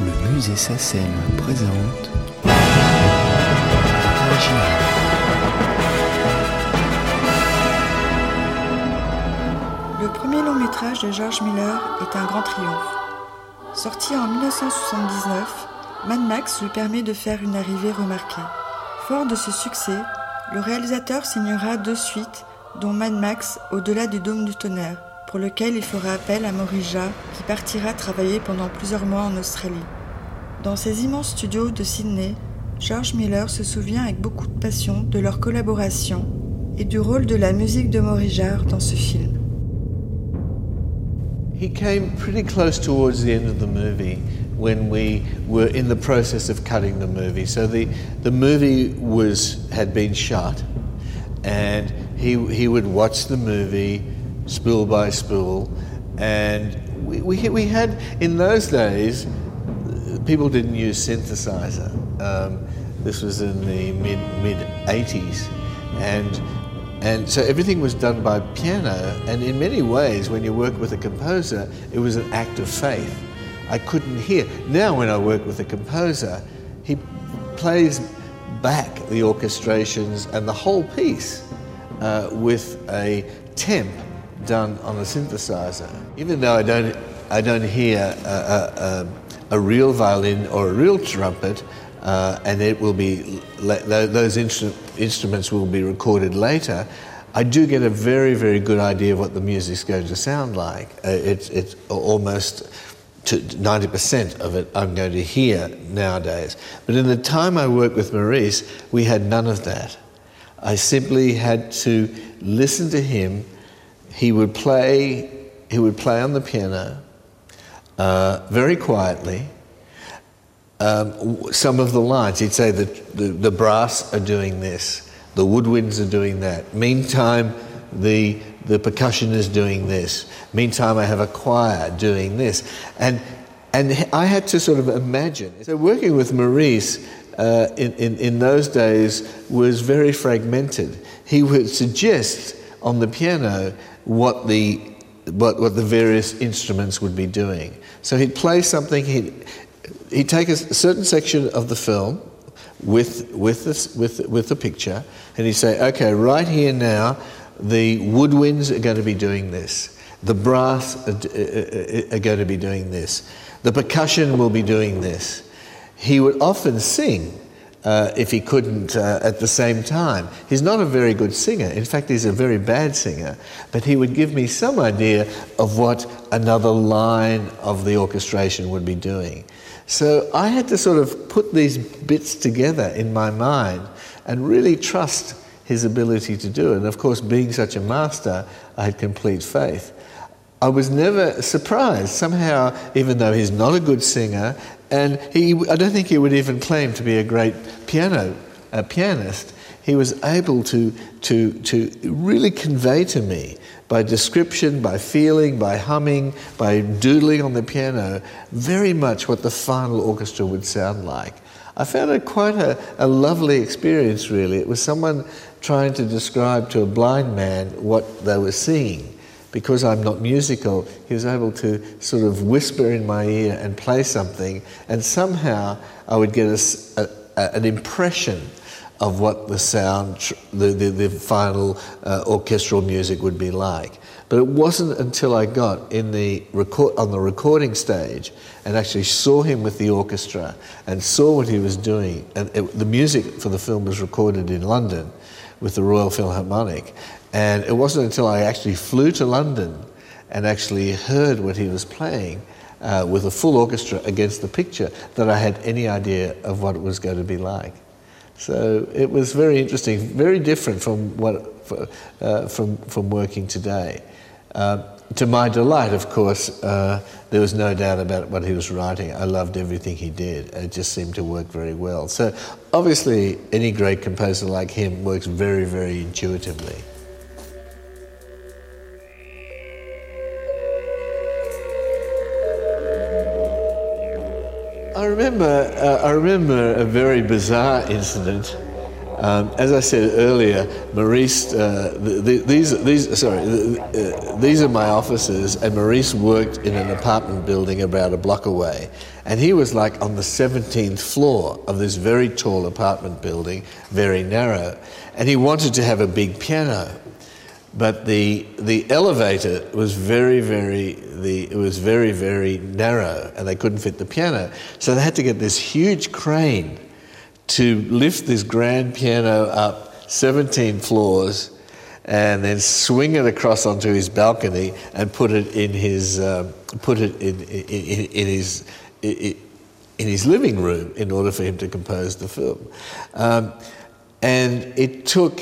Le musée SACEM présente Le premier long métrage de George Miller est un grand triomphe. Sorti en 1979, Mad Max lui permet de faire une arrivée remarquée. Fort de ce succès, le réalisateur signera deux suites, dont Mad Max Au-delà du dôme du tonnerre, pour lequel il fera appel à Morija, qui partira travailler pendant plusieurs mois en Australie. Dans ses immenses studios de Sydney, George Miller se souvient avec beaucoup de passion de leur collaboration et du rôle de la musique de Morija dans ce film. He came pretty close towards the end of the movie when we were in the process of cutting the movie. So the, the movie was had been shot, and he, he would watch the movie spool by spool. And we, we, we had, in those days, people didn't use synthesizer. Um, this was in the mid mid 80s, and and so everything was done by piano. And in many ways, when you work with a composer, it was an act of faith. I couldn't hear. Now, when I work with a composer, he plays back the orchestrations and the whole piece uh, with a temp done on a synthesizer. Even though I don't, I don't hear a, a, a, a real violin or a real trumpet, uh, and it will be those instru- instruments will be recorded later. I do get a very, very good idea of what the music's going to sound like. Uh, it's, it's almost to 90% of it I'm going to hear nowadays. But in the time I worked with Maurice, we had none of that. I simply had to listen to him. He would play, he would play on the piano uh, very quietly um, some of the lines. He'd say that the, the brass are doing this, the woodwinds are doing that. Meantime, the, the percussion is doing this. Meantime, I have a choir doing this. And, and I had to sort of imagine. So, working with Maurice uh, in, in, in those days was very fragmented. He would suggest on the piano what the, what, what the various instruments would be doing. So he'd play something, he'd, he'd take a certain section of the film with, with, this, with, with the picture, and he'd say, okay, right here now, the woodwinds are going to be doing this. The brass are, are, are going to be doing this. The percussion will be doing this. He would often sing uh, if he couldn't uh, at the same time. He's not a very good singer. In fact, he's a very bad singer. But he would give me some idea of what another line of the orchestration would be doing. So I had to sort of put these bits together in my mind and really trust his ability to do it. And of course, being such a master, I had complete faith. I was never surprised. Somehow, even though he's not a good singer, and he, I don't think he would even claim to be a great piano a pianist, he was able to, to, to really convey to me by description, by feeling, by humming, by doodling on the piano, very much what the final orchestra would sound like. I found it quite a, a lovely experience, really. It was someone trying to describe to a blind man what they were seeing. Because I'm not musical, he was able to sort of whisper in my ear and play something, and somehow I would get a, a, an impression of what the sound, the, the, the final uh, orchestral music would be like. But it wasn't until I got in the record, on the recording stage and actually saw him with the orchestra and saw what he was doing. And it, the music for the film was recorded in London with the Royal Philharmonic. And it wasn't until I actually flew to London and actually heard what he was playing uh, with a full orchestra against the picture that I had any idea of what it was going to be like. So it was very interesting, very different from what uh, from from working today. Uh, to my delight, of course, uh, there was no doubt about what he was writing. I loved everything he did. It just seemed to work very well. So obviously, any great composer like him works very, very intuitively. Remember, uh, I remember a very bizarre incident. Um, as I said earlier, Maurice, uh, the, the, these, these, sorry, the, uh, these are my offices, and Maurice worked in an apartment building about a block away. And he was like on the 17th floor of this very tall apartment building, very narrow. And he wanted to have a big piano. But the, the elevator was very, very, the, it was very, very narrow, and they couldn't fit the piano. So they had to get this huge crane to lift this grand piano up 17 floors and then swing it across onto his balcony and put it in his um, put it in, in, in his in his living room in order for him to compose the film. Um, and it took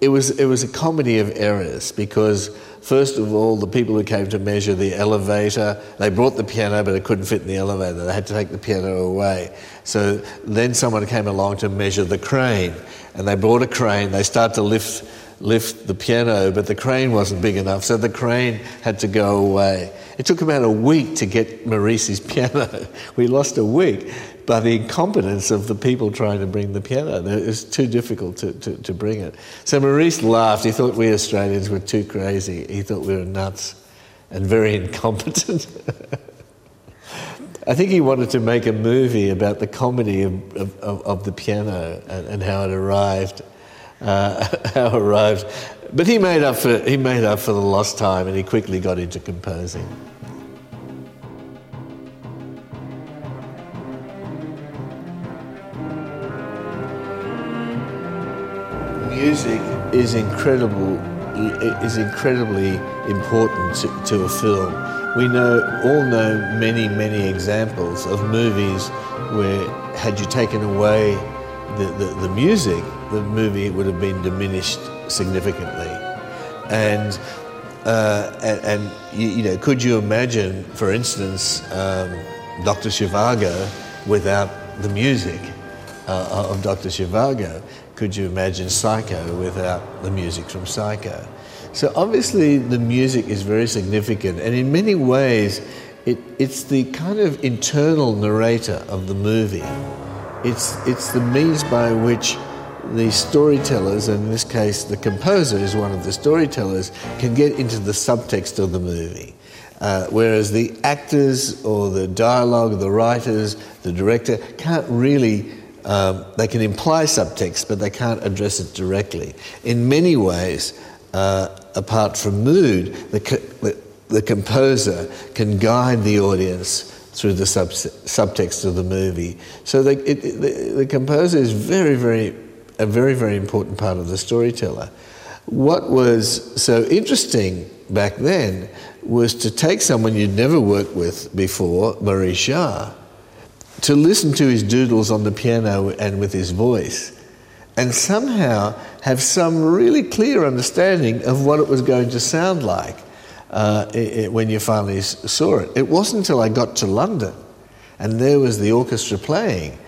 it was it was a comedy of errors because First of all, the people who came to measure the elevator, they brought the piano, but it couldn't fit in the elevator. They had to take the piano away. So then someone came along to measure the crane, and they brought a crane. They started to lift lift the piano, but the crane wasn't big enough, so the crane had to go away. It took about a week to get Maurice's piano. We lost a week by the incompetence of the people trying to bring the piano. It was too difficult to, to, to bring it. So Maurice laughed. He thought we Australians were too crazy. He thought we were nuts and very incompetent. I think he wanted to make a movie about the comedy of, of, of the piano and, and, how it arrived. Uh, how it arrived. But he made, up for, he made up for the lost time and he quickly got into composing. Is incredible is incredibly important to, to, a film. We know all know many many examples of movies where had you taken away the, the, the music, the movie would have been diminished significantly. And uh, and, and you, you, know, could you imagine, for instance, um, Dr. Zhivago without the music uh, of Dr. Zhivago? could you imagine Psycho without the music from Psycho? So obviously the music is very significant, and in many ways, it, it's the kind of internal narrator of the movie. It's, it's the means by which the storytellers, and in this case the composer is one of the storytellers, can get into the subtext of the movie. Uh, whereas the actors or the dialogue, the writers, the director can't really um, they can imply subtext, but they can't address it directly. In many ways, uh, apart from mood, the, the, the, composer can guide the audience through the sub- subtext of the movie. So the, it, the, the composer is very, very, a very, very important part of the storyteller. What was so interesting back then was to take someone you'd never worked with before, Maurice Jarre, to listen to his doodles on the piano and with his voice and somehow have some really clear understanding of what it was going to sound like uh, it, it, when you finally saw it. It wasn't until I got to London and there was the orchestra playing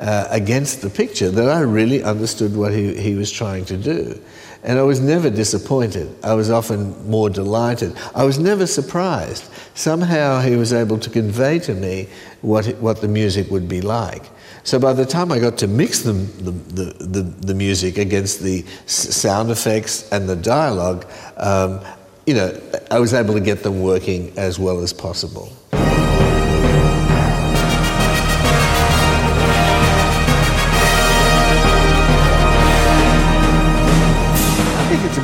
uh, against the picture that I really understood what he, he was trying to do. And I was never disappointed. I was often more delighted. I was never surprised. Somehow he was able to convey to me what, what the music would be like. So by the time I got to mix the, the, the, the music against the sound effects and the dialogue, um, you know, I was able to get them working as well as possible.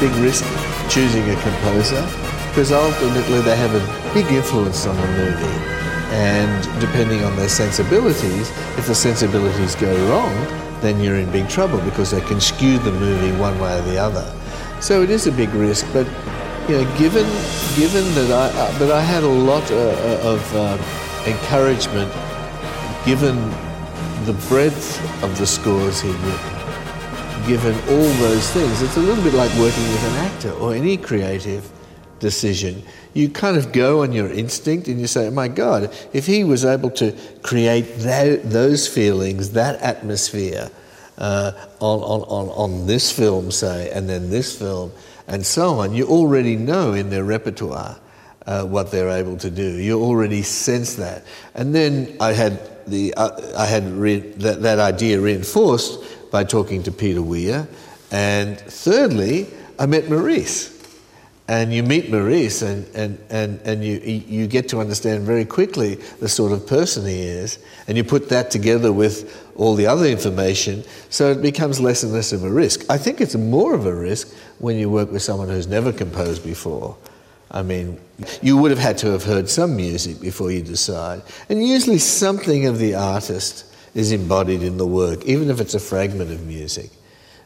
Big risk choosing a composer because ultimately they have a big influence on the movie. And depending on their sensibilities, if the sensibilities go wrong, then you're in big trouble because they can skew the movie one way or the other. So it is a big risk, but you know, given given that I uh, but I had a lot uh, uh of uh, encouragement, given the breadth of the scores he'd written given all those things. It's a little bit like working with an actor or any creative decision. You kind of go on your instinct and you say, my God, if he was able to create that, those feelings, that atmosphere uh, on, on, on, on this film, say, and then this film, and so on, you already know in their repertoire uh, what they're able to do. You already sense that. And then I had the, uh, I had re- that, that idea reinforced by talking to Peter Weir. And thirdly, I met Maurice. And you meet Maurice, and, and, and, and you, you get to understand very quickly the sort of person he is. And you put that together with all the other information, so it becomes less and less of a risk. I think it's more of a risk when you work with someone who's never composed before. I mean, you would have had to have heard some music before you decide. And usually something of the artist is embodied in the work, even if it's a fragment of music.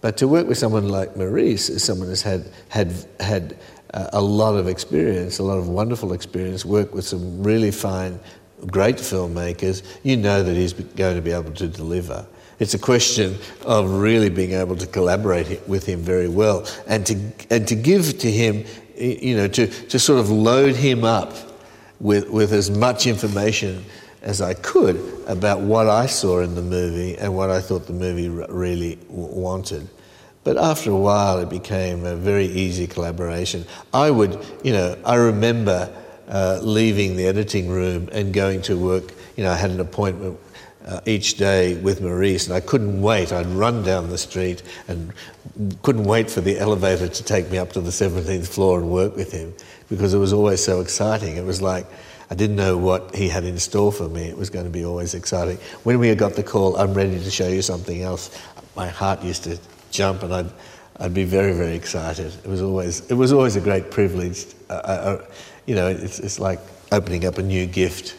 But to work with someone like Maurice someone who's had, had, had uh, a lot of experience, a lot of wonderful experience, worked with some really fine, great filmmakers, you know that he's going to be able to deliver. It's a question of really being able to collaborate with him very well and to, and to give to him you know, to, to sort of load him up with, with as much information as I could about what I saw in the movie and what I thought the movie really wanted. But after a while, it became a very easy collaboration. I would, you know, I remember uh, leaving the editing room and going to work. You know, I had an appointment uh, each day with Maurice, and I couldn't wait. I'd run down the street and couldn't wait for the elevator to take me up to the 17th floor and work with him because it was always so exciting. It was like I didn't know what he had in store for me. It was going to be always exciting. When we got the call, I'm ready to show you something else, my heart used to jump and I'd, I'd be very, very excited. It was always, it was always a great privilege. Uh, uh, uh you know, it's, it's like opening up a new gift